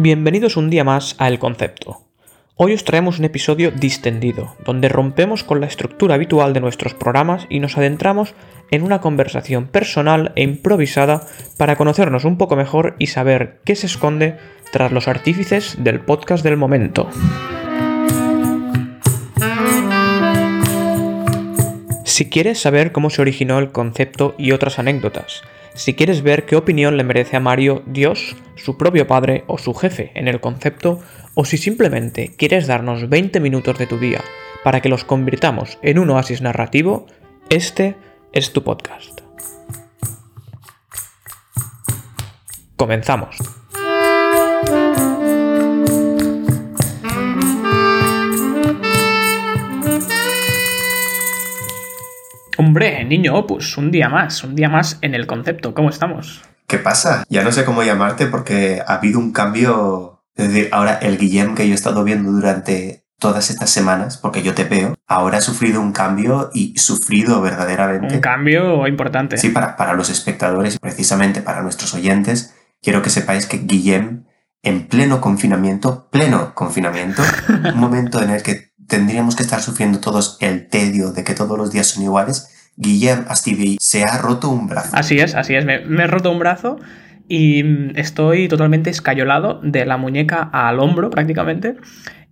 Bienvenidos un día más a El Concepto. Hoy os traemos un episodio distendido, donde rompemos con la estructura habitual de nuestros programas y nos adentramos en una conversación personal e improvisada para conocernos un poco mejor y saber qué se esconde tras los artífices del podcast del momento. Si quieres saber cómo se originó el concepto y otras anécdotas, si quieres ver qué opinión le merece a Mario Dios, su propio padre o su jefe en el concepto, o si simplemente quieres darnos 20 minutos de tu día para que los convirtamos en un oasis narrativo, este es tu podcast. Comenzamos. Hombre, niño Opus, un día más, un día más en el concepto. ¿Cómo estamos? ¿Qué pasa? Ya no sé cómo llamarte porque ha habido un cambio. Es decir, ahora el Guillem que yo he estado viendo durante todas estas semanas, porque yo te veo, ahora ha sufrido un cambio y sufrido verdaderamente. Un cambio importante. Sí, para, para los espectadores y precisamente para nuestros oyentes, quiero que sepáis que Guillem, en pleno confinamiento, pleno confinamiento, un momento en el que tendríamos que estar sufriendo todos el tedio de que todos los días son iguales, Guillermo Astivi se ha roto un brazo. Así es, así es. Me, me, he roto un brazo y estoy totalmente escayolado de la muñeca al hombro prácticamente.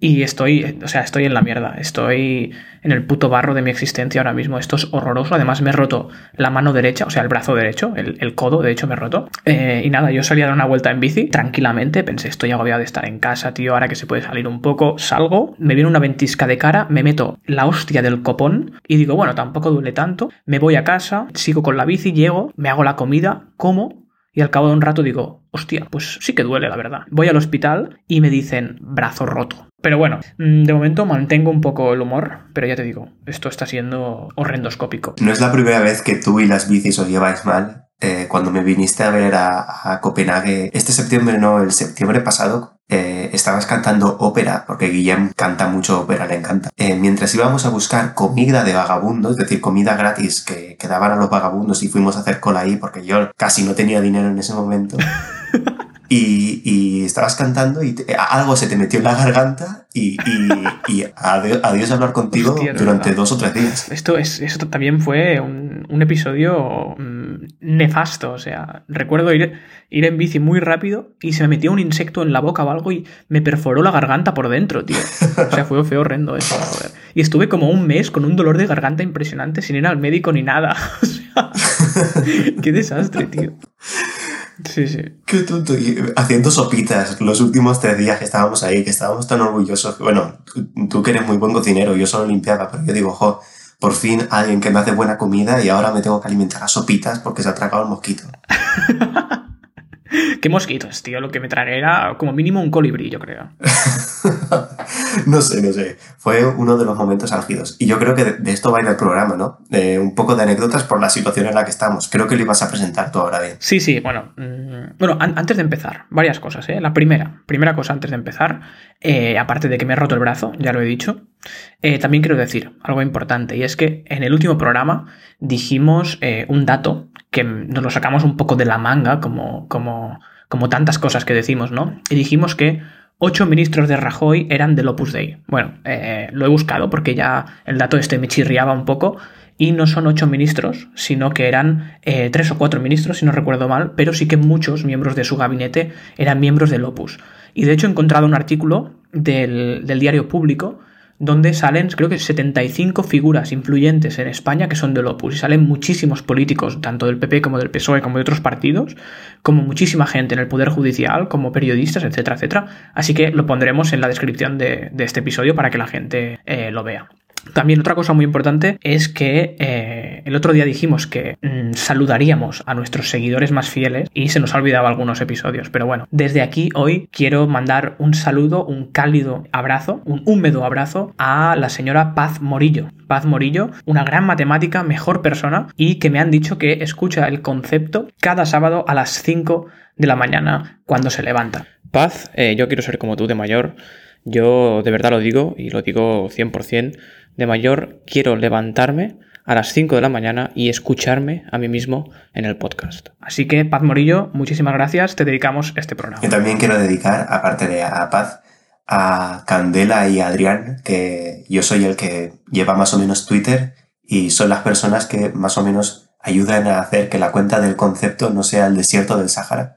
Y estoy, o sea, estoy en la mierda. Estoy en el puto barro de mi existencia ahora mismo. Esto es horroroso. Además, me he roto la mano derecha, o sea, el brazo derecho, el, el codo, de hecho, me he roto. Eh, y nada, yo salí a dar una vuelta en bici tranquilamente. Pensé, estoy agobiado de estar en casa, tío. Ahora que se puede salir un poco, salgo, me viene una ventisca de cara, me meto la hostia del copón y digo, bueno, tampoco duele tanto. Me voy a casa, sigo con la bici, llego, me hago la comida, como y al cabo de un rato digo, hostia, pues sí que duele, la verdad. Voy al hospital y me dicen brazo roto. Pero bueno, mm, de momento mantengo un poco el humor, pero ya te digo, esto está siendo horrendoscópico. No es la primera vez que tú y las bicis os lleváis mal. Eh, cuando me viniste a ver a, a, Copenhague, este septiembre no, el septiembre pasado, eh, estabas cantando ópera, porque Guillem canta mucho ópera, le encanta. Eh, mientras íbamos a buscar comida de vagabundos, es decir, comida gratis que, que daban a los vagabundos y fuimos a hacer cola ahí, porque yo casi no tenía dinero en ese momento. Y, y, estabas cantando y te, algo se te metió en la garganta y, y, y adiós, adiós, hablar contigo Hostia, durante dos o tres días. Esto, es, esto también fue un, un episodio mmm, nefasto. O sea, recuerdo ir, ir en bici muy rápido y se me metió un insecto en la boca o algo y me perforó la garganta por dentro, tío. O sea, fue feo horrendo eso. Joder. Y estuve como un mes con un dolor de garganta impresionante sin ir al médico ni nada. O sea, qué desastre, tío. Sí, sí. Qué tonto. Y haciendo sopitas los últimos tres días que estábamos ahí, que estábamos tan orgullosos. Bueno, tú que eres muy buen cocinero, yo solo limpiaba, pero yo digo, jo, por fin alguien que me hace buena comida y ahora me tengo que alimentar a sopitas porque se ha tragado el mosquito. ¿Qué mosquitos, tío? Lo que me tragué era como mínimo un colibrí, yo creo. no sé, no sé. Fue uno de los momentos álgidos. Y yo creo que de esto va a ir el programa, ¿no? De un poco de anécdotas por la situación en la que estamos. Creo que lo ibas a presentar tú ahora bien. Sí, sí, bueno. Mmm, bueno, an antes de empezar, varias cosas, ¿eh? La primera, primera cosa antes de empezar, eh, aparte de que me he roto el brazo, ya lo he dicho, eh, también quiero decir algo importante, y es que en el último programa dijimos eh, un dato que nos lo sacamos un poco de la manga, como, como, como tantas cosas que decimos, ¿no? Y dijimos que ocho ministros de Rajoy eran del Opus Dei. Bueno, lo he buscado porque ya el dato este me chirriaba un poco. Y no son ocho ministros, sino que eran eh, tres o cuatro ministros, si no recuerdo mal, pero sí que muchos miembros de su gabinete eran miembros del Opus. Y de hecho he encontrado un artículo del, del diario público donde salen, creo que 75 figuras influyentes en España que son del Opus y salen muchísimos políticos, tanto del PP como del PSOE como de otros partidos, como muchísima gente en el Poder Judicial, como periodistas, etcétera, etcétera. Así que lo pondremos en la descripción de, de este episodio para que la gente eh, lo vea. También otra cosa muy importante es que eh, el otro día dijimos que mmm, saludaríamos a nuestros seguidores más fieles y se nos ha olvidado algunos episodios. Pero bueno, desde aquí hoy quiero mandar un saludo, un cálido abrazo, un húmedo abrazo a la señora Paz Morillo. Paz Morillo, una gran matemática, mejor persona y que me han dicho que escucha el concepto cada sábado a las 5 de la mañana cuando se levanta. Paz, eh, yo quiero ser como tú de mayor. Yo de verdad lo digo y lo digo 100%. De mayor quiero levantarme a las 5 de la mañana y escucharme a mí mismo en el podcast. Así que, Paz Morillo, muchísimas gracias, te dedicamos este programa. Yo también quiero dedicar, aparte de a Paz, a Candela y a Adrián, que yo soy el que lleva más o menos Twitter y son las personas que más o menos ayudan a hacer que la cuenta del concepto no sea el desierto del Sahara.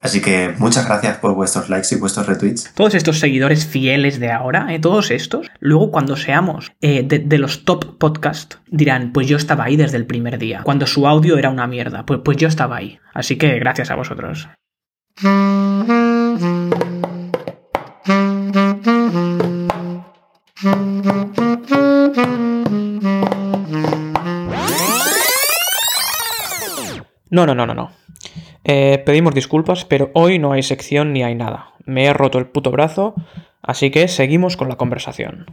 Así que muchas gracias por vuestros likes y vuestros retweets. Todos estos seguidores fieles de ahora, eh, todos estos, luego cuando seamos eh, de, de, los top podcast, dirán, pues yo estaba ahí desde el primer día, cuando su audio era una mierda, pues, pues yo estaba ahí. Así que gracias a vosotros. No, no, no, no, no. Eh, pedimos disculpas, pero hoy no hay sección ni hay nada. Me he roto el puto brazo, así que seguimos con la conversación.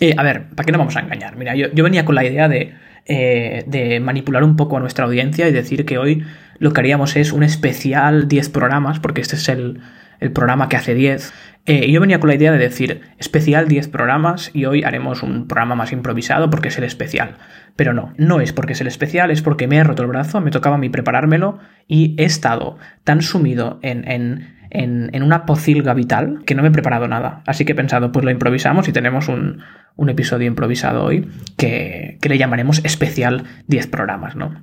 Eh, a ver, ¿para qué no vamos a engañar? Mira, yo, yo venía con la idea de, eh, de, manipular un poco a nuestra audiencia y decir que hoy lo que haríamos es un especial 10 programas, porque este es el, el programa que hace 10. Eh, yo venía con la idea de decir especial 10 programas y hoy haremos un programa más improvisado porque es el especial. Pero no, no es porque es el especial, es porque me he roto el brazo, me tocaba a mí preparármelo y he estado tan sumido en, en, en, en una pocilga vital que no me he preparado nada. Así que he pensado, pues lo improvisamos y tenemos un, un episodio improvisado hoy que, que le llamaremos especial 10 programas, ¿no?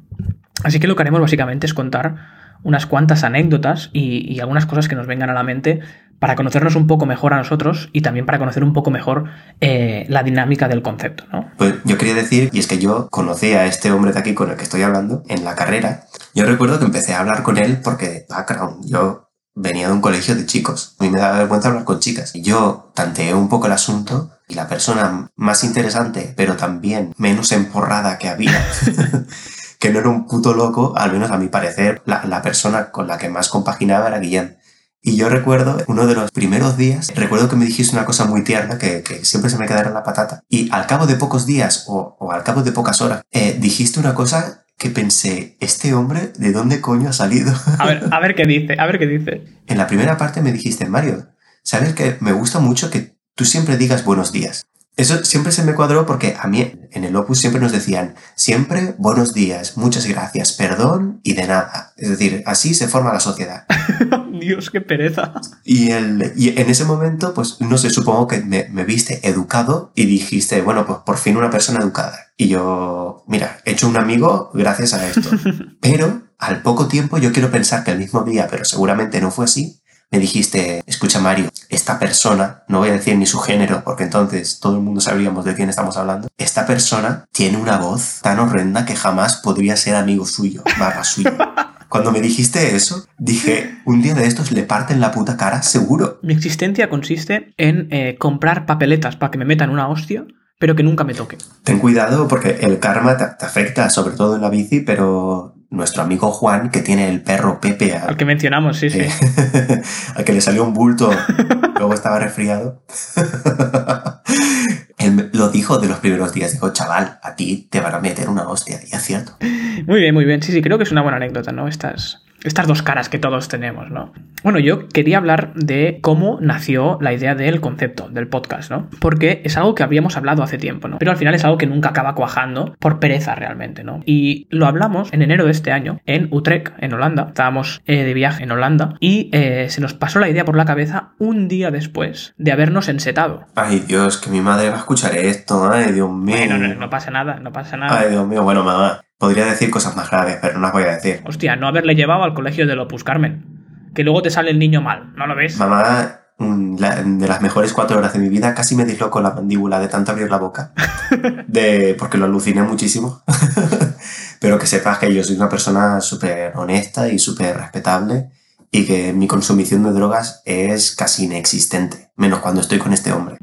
Así que lo que haremos básicamente es contar unas cuantas anécdotas y, y, algunas cosas que nos vengan a la mente para conocernos un poco mejor a nosotros y también para conocer un poco mejor eh, la dinámica del concepto, ¿no? Pues yo quería decir, y es que yo conocí a este hombre de aquí con el que estoy hablando en la carrera. Yo recuerdo que empecé a hablar con él porque, background, yo venía de un colegio de chicos. A mí me daba vergüenza hablar con chicas. Y yo tanteé un poco el asunto y la persona más interesante, pero también menos emporrada que había que no era un puto loco, al menos a mi parecer, la, la, persona con la que más compaginaba era Guillem. Y yo recuerdo, uno de los primeros días, recuerdo que me dijiste una cosa muy tierna que, que siempre se me quedará en la patata. Y al cabo de pocos días o, o al cabo de pocas horas, eh, dijiste una cosa que pensé, ¿este hombre de dónde coño ha salido? A ver, a ver qué dice, a ver qué dice. En la primera parte me dijiste, Mario, ¿sabes que me gusta mucho que tú siempre digas buenos días? Eso siempre se me cuadró porque a mí en el Opus siempre nos decían, siempre buenos días, muchas gracias, perdón y de nada. Es decir, así se forma la sociedad. Dios, qué pereza. Y, el, y en ese momento, pues no sé, supongo que me, me, viste educado y dijiste, bueno, pues por fin una persona educada. Y yo, mira, he hecho un amigo gracias a esto. Pero al poco tiempo yo quiero pensar que el mismo día, pero seguramente no fue así, me dijiste, escucha Mario, esta persona, no voy a decir ni su género, porque entonces todo el mundo sabríamos de quién estamos hablando, esta persona tiene una voz tan horrenda que jamás podría ser amigo suyo, barra suyo. Cuando me dijiste eso, dije, un día de estos le parten la puta cara, seguro. Mi existencia consiste en eh, comprar papeletas para que me metan una hostia pero que nunca me toque. Ten cuidado porque el karma te, te, afecta, sobre todo en la bici, pero nuestro amigo Juan, que tiene el perro Pepe. Al, al que mencionamos, sí, sí. Al que le salió un bulto, luego estaba resfriado. Él lo dijo de los primeros días. Dijo, chaval, a ti te van a meter una hostia. Y es cierto. Muy bien, muy bien. Sí, sí, creo que es una buena anécdota, ¿no? Estas, estas dos caras que todos tenemos, ¿no? Bueno, yo quería hablar de cómo nació la idea del concepto del podcast, ¿no? Porque es algo que habíamos hablado hace tiempo, ¿no? Pero al final es algo que nunca acaba cuajando por pereza realmente, ¿no? Y lo hablamos en enero de este año en Utrecht, en Holanda. Estábamos eh, de viaje en Holanda y eh, se nos pasó la idea por la cabeza un día después de habernos ensetado. Ay, Dios, que mi madre va a escuchar esto. Ay, Dios mío. Bueno, no, no pasa nada, no pasa nada. Ay, Dios mío. Bueno, mamá. Podría decir cosas más graves, pero no las voy a decir. Hostia, no haberle llevado al colegio del Opus Carmen. Que luego te sale el niño mal, ¿no lo ves? Mamá, la, de las mejores cuatro horas de mi vida, casi me disloco la mandíbula de tanto abrir la boca. De, porque lo aluciné muchísimo. pero que sepas que yo soy una persona súper honesta y súper respetable y que mi consumición de drogas es casi inexistente, menos cuando estoy con este hombre.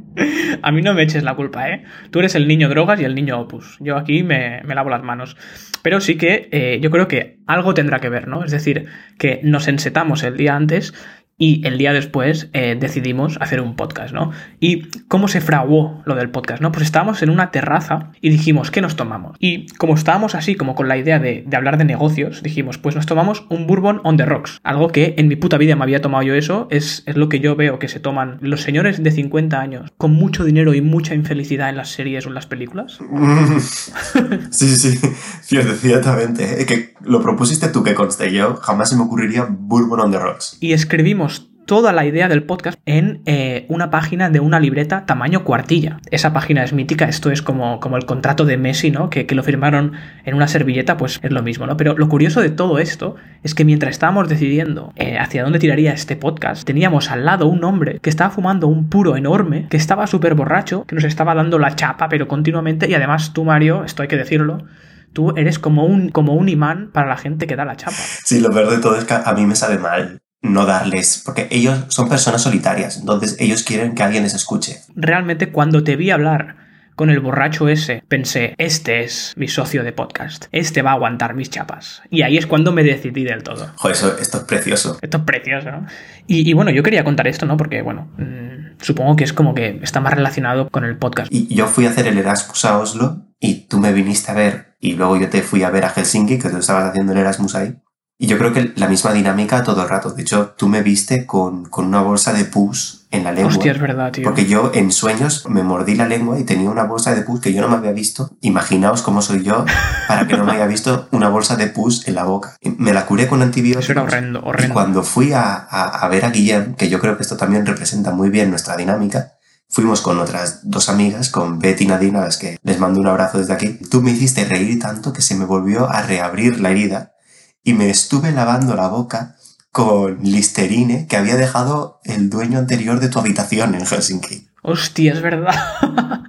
A mí no me eches la culpa, ¿eh? Tú eres el niño drogas y el niño opus. Yo aquí me, me lavo las manos. Pero sí que eh, yo creo que algo tendrá que ver, ¿no? Es decir, que nos ensetamos el día antes y el día después eh, decidimos hacer un podcast, ¿no? ¿Y cómo se fraguó lo del podcast, no? Pues estábamos en una terraza y dijimos, ¿qué nos tomamos? Y como estábamos así, como con la idea de, hablar de negocios, dijimos, pues nos tomamos un bourbon on the rocks. Algo que en mi puta vida me había tomado yo eso, es, es lo que yo veo que se toman los señores de 50 años con mucho dinero y mucha infelicidad en las series o en las películas. sí, sí, sí, cierto, ciertamente. Que lo propusiste tú que conste yo, jamás se me ocurriría bourbon on the rocks. Y escribimos toda la idea del podcast en eh, una página de una libreta tamaño cuartilla. Esa página es mítica, esto es como, como el contrato de Messi, ¿no? Que, lo firmaron en una servilleta, pues es lo mismo, ¿no? Pero lo curioso de todo esto es que mientras estábamos decidiendo eh, hacia dónde tiraría este podcast, teníamos al lado un hombre que estaba fumando un puro enorme, que estaba súper borracho, que nos estaba dando la chapa, pero continuamente, y además tú, Mario, esto hay que decirlo, tú eres como un, como un imán para la gente que da la chapa. Sí, lo peor de todo es que a mí me sabe mal no darles, porque ellos son personas solitarias, entonces ellos quieren que alguien les escuche. Realmente cuando te vi hablar con el borracho ese, pensé, este es mi socio de podcast, este va a aguantar mis chapas. Y ahí es cuando me decidí del todo. Joder, eso, esto es precioso. Esto es precioso, ¿no? Y, bueno, yo quería contar esto, ¿no? Porque, bueno, mm, supongo que es como que está más relacionado con el podcast. Y yo fui a hacer el Erasmus a Oslo y tú me viniste a ver y luego yo te fui a ver a Helsinki, que tú estabas haciendo el Erasmus ahí. Y yo creo que la misma dinámica todo el rato. De hecho, tú me viste con, con una bolsa de pus en la lengua. Hostia, es verdad, tío. Porque yo en sueños me mordí la lengua y tenía una bolsa de pus que yo no me había visto. Imaginaos cómo soy yo para que no me haya visto una bolsa de pus en la boca. Me la curé con antibióticos. Eso era horrendo, horrendo. Y cuando fui a, a, ver a Guillem, que yo creo que esto también representa muy bien nuestra dinámica, fuimos con otras dos amigas, con Betty y Nadine, a las que les mando un abrazo desde aquí. Tú me hiciste reír tanto que se me volvió a reabrir la herida y me estuve lavando la boca con Listerine que había dejado el dueño anterior de tu habitación en Helsinki. Hostia, es verdad.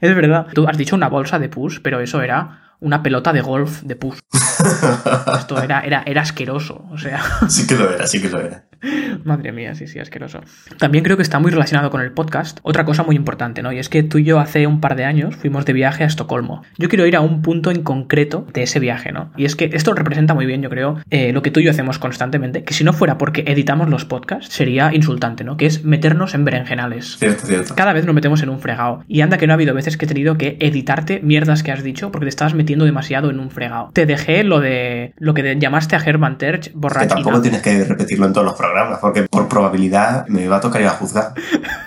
es verdad. Tú has dicho una bolsa de pus, pero eso era una pelota de golf de pus. Esto era, era, era asqueroso, o sea. Sí que lo era, sí que lo era. Madre mía, sí, sí, asqueroso. También creo que está muy relacionado con el podcast. Otra cosa muy importante, ¿no? Y es que tú y yo hace un par de años fuimos de viaje a Estocolmo. Yo quiero ir a un punto en concreto de ese viaje, ¿no? Y es que esto representa muy bien, yo creo, eh, lo que tú y yo hacemos constantemente, que si no fuera porque editamos los podcasts, sería insultante, ¿no? Que es meternos en berenjenales. Cierto, cierto. Cada vez nos metemos en un fregado. Y anda que no ha habido veces que he tenido que editarte mierdas que has dicho porque te estabas metiendo demasiado en un fregado. Te dejé lo de lo que llamaste a Herman Terch borracho. Que tampoco tienes que repetirlo en todos los programas porque por probabilidad me va a tocar ir a juzgar.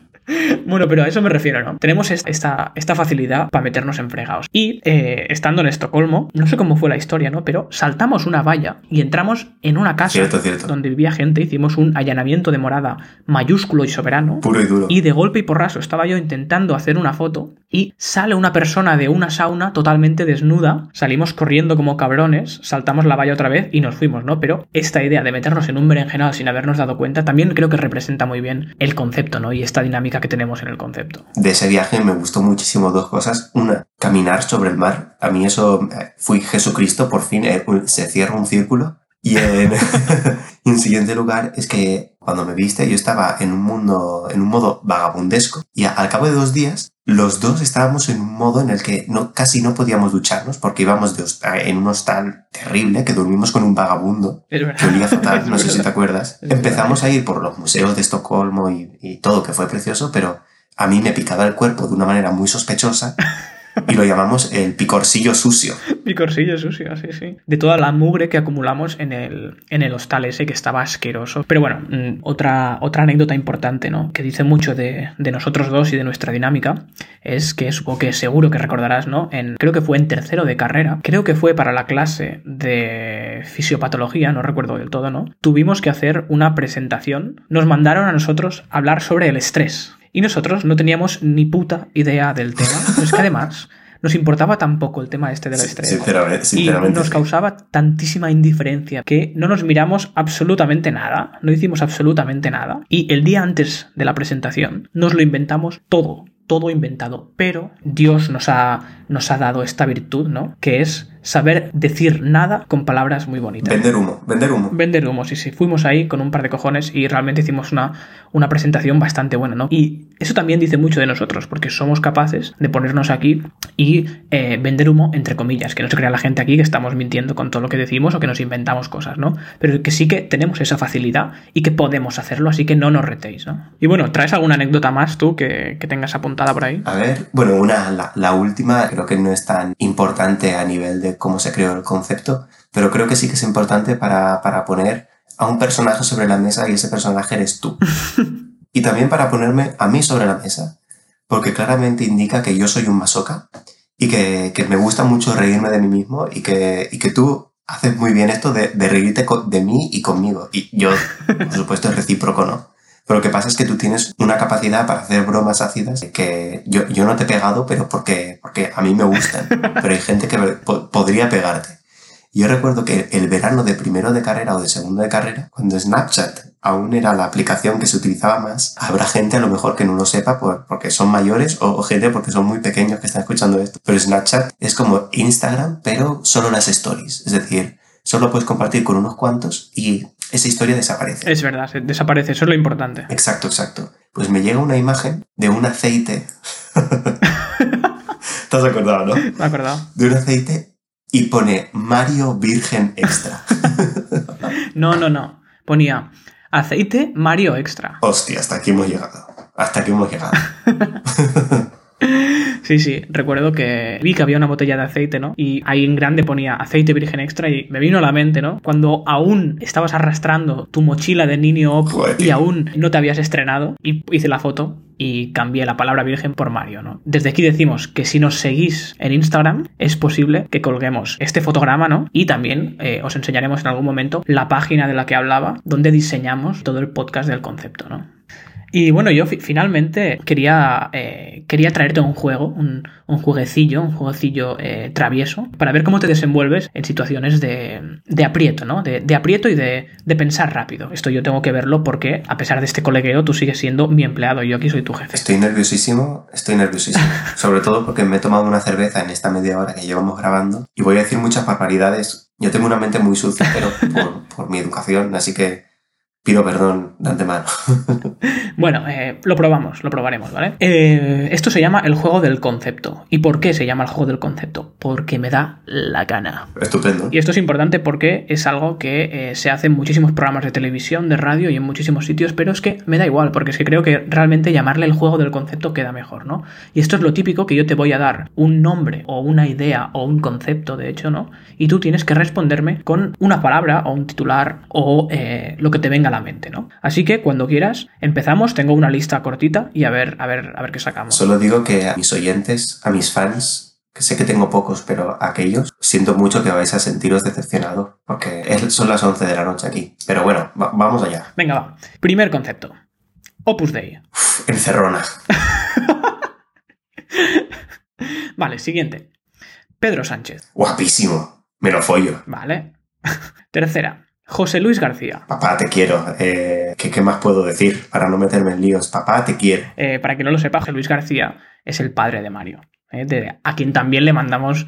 Bueno, pero a eso me refiero, ¿no? Tenemos esta, esta facilidad para meternos en fregados. Y eh, estando en Estocolmo, no sé cómo fue la historia, ¿no? Pero saltamos una valla y entramos en una casa donde vivía gente, hicimos un allanamiento de morada mayúsculo y soberano. Puro y duro. Y de golpe y porraso estaba yo intentando hacer una foto y sale una persona de una sauna totalmente desnuda, salimos corriendo como cabrones, saltamos la valla otra vez y nos fuimos, ¿no? Pero esta idea de meternos en un berenjenal sin habernos dado cuenta también creo que representa muy bien el concepto, ¿no? Y esta dinámica que tenemos en el concepto. De ese viaje me gustó muchísimo dos cosas. Una, caminar sobre el mar. A mí eso eh, fui Jesucristo, por fin eh, se cierra un círculo. Y en, en siguiente lugar es que cuando me viste yo estaba en un mundo, en un modo vagabundesco y al cabo de dos días los dos estábamos en un modo en el que no, casi no podíamos ducharnos porque íbamos de en un hostal terrible que dormimos con un vagabundo que olía fatal, no sé si te acuerdas. Empezamos a ir por los museos de Estocolmo y, y todo que fue precioso, pero a mí me picaba el cuerpo de una manera muy sospechosa y lo llamamos el picorcillo sucio. Picorcillo sucio, sí, sí. De toda la mugre que acumulamos en el, en el hostal ese que estaba asqueroso. Pero bueno, mm, otra, otra anécdota importante, ¿no? Que dice mucho de, de, nosotros dos y de nuestra dinámica, es que supongo que seguro que recordarás, ¿no? En, creo que fue en tercero de carrera, creo que fue para la clase de fisiopatología, no recuerdo del todo, ¿no? Tuvimos que hacer una presentación. Nos mandaron a nosotros hablar sobre el estrés. Y nosotros no teníamos ni puta idea del tema. es que además nos importaba tampoco el tema este del estrés. Sinceramente, sinceramente. Y nos causaba tantísima indiferencia que no nos miramos absolutamente nada, no hicimos absolutamente nada. Y el día antes de la presentación nos lo inventamos todo, todo inventado. Pero Dios nos ha, nos ha dado esta virtud, ¿no? Que es saber decir nada con palabras muy bonitas. Vender humo, vender humo. Vender humo, sí, sí. Fuimos ahí con un par de cojones y realmente hicimos una, una presentación bastante buena, ¿no? Y eso también dice mucho de nosotros, porque somos capaces de ponernos aquí y eh, vender humo, entre comillas, que no se crea la gente aquí que estamos mintiendo con todo lo que decimos o que nos inventamos cosas, ¿no? Pero que sí que tenemos esa facilidad y que podemos hacerlo, así que no nos retéis, ¿no? Y bueno, ¿traes alguna anécdota más tú que, que tengas apuntada por ahí? A ver, bueno, una, la, la última creo que no es tan importante a nivel de cómo se creó el concepto, pero creo que sí que es importante para, para poner a un personaje sobre la mesa y ese personaje eres tú. y también para ponerme a mí sobre la mesa, porque claramente indica que yo soy un masoca y que, que me gusta mucho reírme de mí mismo y que, y que tú haces muy bien esto de, de reírte de mí y conmigo. Y yo, por supuesto, es recíproco, ¿no? Pero lo que pasa es que tú tienes una capacidad para hacer bromas ácidas que yo, yo no te he pegado, pero porque, porque a mí me gustan. Pero hay gente que po- podría pegarte. Yo recuerdo que el verano de primero de carrera o de segundo de carrera, cuando Snapchat aún era la aplicación que se utilizaba más, habrá gente a lo mejor que no lo sepa por- porque son mayores o, o gente porque son muy pequeños que están escuchando esto. Pero Snapchat es como Instagram, pero solo las stories. Es decir, solo puedes compartir con unos cuantos y esa historia desaparece. Es verdad, se desaparece, eso es lo importante. Exacto, exacto. Pues me llega una imagen de un aceite. ¿Te has acordado, no? Me he acordado. De un aceite y pone Mario Virgen Extra. No, no, no. Ponía aceite Mario Extra. Hostia, hasta aquí hemos llegado. Hasta aquí hemos llegado. Sí, sí, recuerdo que vi que había una botella de aceite, ¿no? Y ahí en grande ponía aceite virgen extra y me vino a la mente, ¿no? Cuando aún estabas arrastrando tu mochila de niño Op y aún no te habías estrenado y hice la foto y cambié la palabra virgen por Mario, ¿no? Desde aquí decimos que si nos seguís en Instagram es posible que colguemos este fotograma, ¿no? Y también eh, os enseñaremos en algún momento la página de la que hablaba donde diseñamos todo el podcast del concepto, ¿no? Y bueno, yo fi- finalmente quería, eh, quería traerte un juego, un, un jueguecillo, un jueguecillo eh, travieso, para ver cómo te desenvuelves en situaciones de, de aprieto, ¿no? De, de aprieto y de, de pensar rápido. Esto yo tengo que verlo porque, a pesar de este colegueo, tú sigues siendo mi empleado y yo aquí soy tu jefe. Estoy nerviosísimo, estoy nerviosísimo. Sobre todo porque me he tomado una cerveza en esta media hora que llevamos grabando y voy a decir muchas barbaridades. Yo tengo una mente muy sucia, pero por, por mi educación, así que pido perdón de antemano. Bueno, eh, lo probamos, lo probaremos, ¿vale? Eh, esto se llama el juego del concepto. ¿Y por qué se llama el juego del concepto? Porque me da la gana. Estupendo. Y esto es importante porque es algo que eh, se hace en muchísimos programas de televisión, de radio y en muchísimos sitios, pero es que me da igual, porque es que creo que realmente llamarle el juego del concepto queda mejor, ¿no? Y esto es lo típico que yo te voy a dar un nombre o una idea o un concepto, de hecho, ¿no? Y tú tienes que responderme con una palabra o un titular o lo que te venga a la mente, ¿no? Así que cuando quieras, empezamos, tengo una lista cortita y a ver, a ver, a ver qué sacamos. Solo digo que a mis oyentes, a mis fans, que sé que tengo pocos, pero a aquellos, siento mucho que vais a sentiros decepcionados, porque es- son las 11 de la noche aquí. Pero bueno, va- vamos allá. Venga, va. Primer concepto. Opus Dei. Uf, encerrona. Vale, siguiente. Pedro Sánchez. Guapísimo. Me lo follo. Vale. Tercera. José Luis García. Papá, te quiero. Eh, ¿qué, qué más puedo decir para no meterme en líos? Papá, te quiero. Eh, para quien no lo sepa, José Luis García es el padre de Mario, eh, de- a quien también le mandamos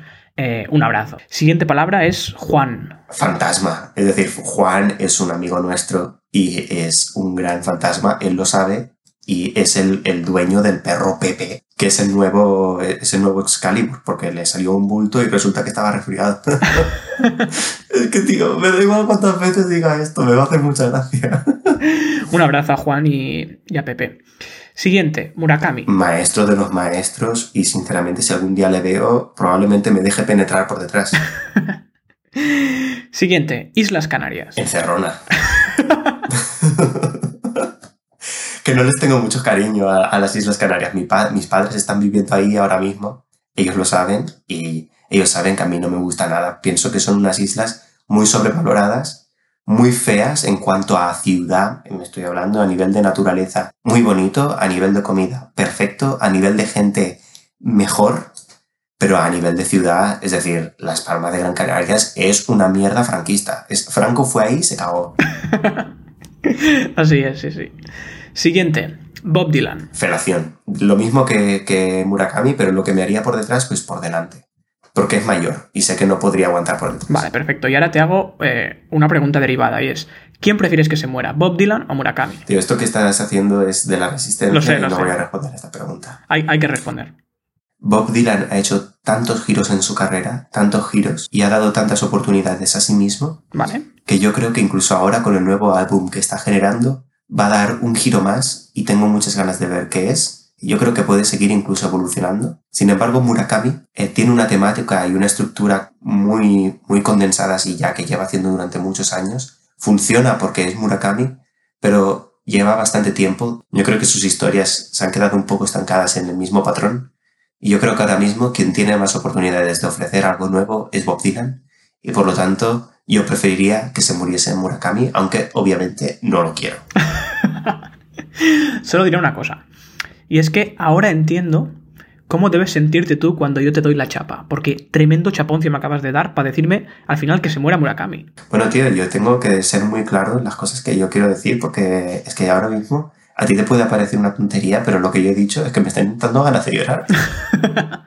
un abrazo. Siguiente palabra es Juan. Fantasma. Es decir, Juan es un amigo nuestro y es un gran fantasma. Él lo sabe y es el, el dueño del perro Pepe, que es el nuevo, es el nuevo Excalibur, porque le salió un bulto y resulta que estaba resfriado. es que, tío, me da igual cuántas veces diga esto, me va a hacer mucha gracia. Un abrazo a Juan y, y a Pepe. Siguiente, Murakami. Maestro de los maestros y sinceramente si algún día le veo, probablemente me deje penetrar por detrás. Siguiente, Islas Canarias. Encerrona. Que no les tengo mucho cariño a, las Islas Canarias. Mis padres están viviendo ahí ahora mismo. Ellos lo saben y ellos saben que a mí no me gusta nada. Pienso que son unas islas muy sobrevaloradas, muy feas en cuanto a ciudad, me estoy hablando a nivel de naturaleza. Muy bonito a nivel de comida, perfecto a nivel de gente mejor, pero a nivel de ciudad, es decir, Las Palmas de Gran Canarias es una mierda franquista. Es, Franco fue ahí y se cagó. Así es, sí, sí. Siguiente, Bob Dylan. Felación. Lo mismo que, que Murakami, pero lo que me haría por detrás, pues por delante. porque es mayor y sé que no podría aguantar por detrás. Vale, perfecto. Y ahora te hago eh, una pregunta derivada y es, ¿quién prefieres que se muera, Bob Dylan o Murakami? Tío, esto que estás haciendo es de la resistencia Lo sé, y lo no sé. voy a responder esta pregunta. Hay, hay que responder. Bob Dylan ha hecho tantos giros en su carrera, tantos giros, y ha dado tantas oportunidades a sí mismo, Vale. que yo creo que incluso ahora con el nuevo álbum que está generando, va a dar un giro más y tengo muchas ganas de ver qué es. Yo creo que puede seguir incluso evolucionando. Sin embargo, Murakami eh, tiene una temática y una estructura muy, muy condensadas y ya que lleva haciendo durante muchos años. Funciona porque es Murakami, pero lleva bastante tiempo. Yo creo que sus historias se han quedado un poco estancadas en el mismo patrón. Y yo creo que ahora mismo quien tiene más oportunidades de ofrecer algo nuevo es Bob Dylan. Y por lo tanto, yo preferiría que se muriese Murakami, aunque obviamente no lo quiero. Solo diré una cosa. Y es que ahora entiendo cómo debes sentirte tú cuando yo te doy la chapa. Porque tremendo chaponcio me acabas de dar para decirme al final que se muera Murakami. Bueno, tío, yo tengo que ser muy claro en las cosas que yo quiero decir, porque es que ahora mismo a ti te puede parecer una tontería, pero lo que yo he dicho es que me están dando ganas de llorar.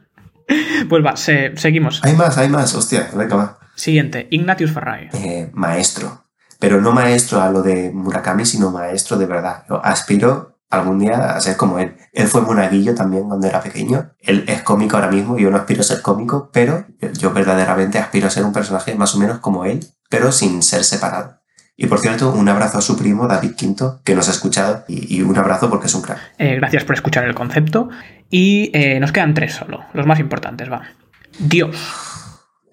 Pues va, se- seguimos. Hay más, hay más, hostia, venga, va. Siguiente, Ignatius Farray. Eh, maestro. Pero no maestro a lo de Murakami, sino maestro de verdad. Yo aspiro algún día a ser como él. Él fue monaguillo también cuando era pequeño. Él es cómico ahora mismo, yo no aspiro a ser cómico, pero yo, yo verdaderamente aspiro a ser un personaje más o menos como él, pero sin ser separado. Y por cierto, un abrazo a su primo, David Quinto, que nos ha escuchado, y, y un abrazo porque es un crack. Eh, gracias por escuchar el concepto. Y eh, nos quedan tres solo, los más importantes, va. Dios.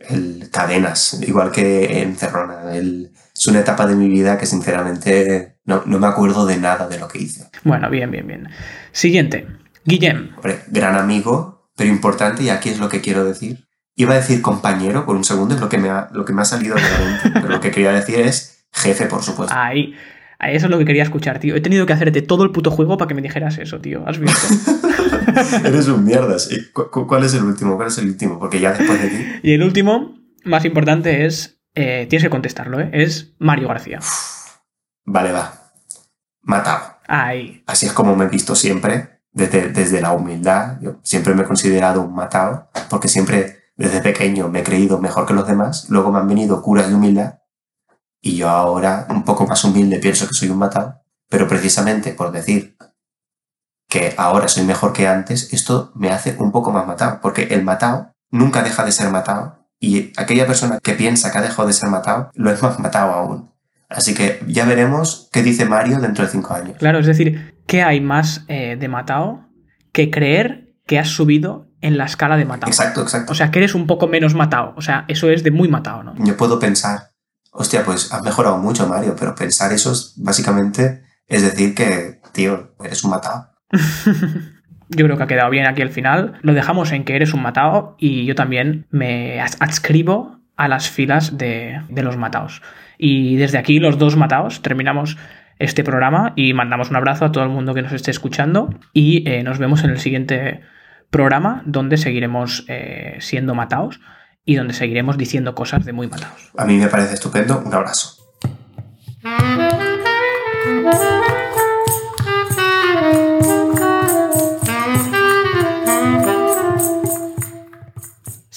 El cadenas, igual que Encerrona. El, es una etapa de mi vida que sinceramente no, no me acuerdo de nada de lo que hice. Bueno, bien, bien, bien. Siguiente, Guillem. Hombre, gran amigo, pero importante, y aquí es lo que quiero decir. Iba a decir compañero por un segundo, es lo que me ha, lo que me ha salido de la mente, pero lo que quería decir es jefe, por supuesto. Ahí, Eso es lo que quería escuchar, tío. He tenido que hacerte todo el puto juego para que me dijeras eso, tío. ¿Has visto? Eres un mierdas. ¿Y cu- cu- ¿Cuál es el último? ¿Cuál es el último? Porque ya después de ti. y el último, más importante, es. eh, tienes que contestarlo, ¿eh? Es Mario García. Vale, va. Matado. Ahí. Así es como me he visto siempre, desde, desde la humildad. Yo siempre me he considerado un matado, porque siempre desde pequeño me he creído mejor que los demás. Luego me han venido curas de humildad, y yo ahora, un poco más humilde, pienso que soy un matado. Pero precisamente por decir que ahora soy mejor que antes, esto me hace un poco más matado, porque el matado nunca deja de ser matado, y aquella persona que piensa que ha dejado de ser matado, lo es más matado aún. Así que ya veremos qué dice Mario dentro de cinco años. Claro, es decir, ¿qué hay más eh, de matado que creer que has subido en la escala de matado? Exacto, exacto. O sea, que eres un poco menos matado. O sea, eso es de muy matado, ¿no? Yo puedo pensar, hostia, pues has mejorado mucho, Mario, pero pensar eso es básicamente es decir que, tío, eres un matado. Yo creo que ha quedado bien aquí al final. Lo dejamos en que eres un matado y yo también me adscribo a las filas de, de los mataos. Y desde aquí, los dos mataos, terminamos este programa y mandamos un abrazo a todo el mundo que nos esté escuchando y eh, nos vemos en el siguiente programa donde seguiremos eh, siendo mataos y donde seguiremos diciendo cosas de muy mataos. A mí me parece estupendo. Un abrazo.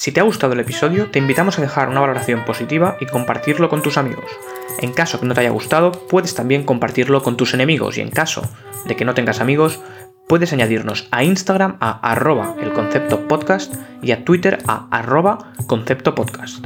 Si te ha gustado el episodio, te invitamos a dejar una valoración positiva y compartirlo con tus amigos. En caso que no te haya gustado, puedes también compartirlo con tus enemigos y en caso de que no tengas amigos, puedes añadirnos a Instagram a arroba el concepto podcast y a Twitter a arroba concepto podcast.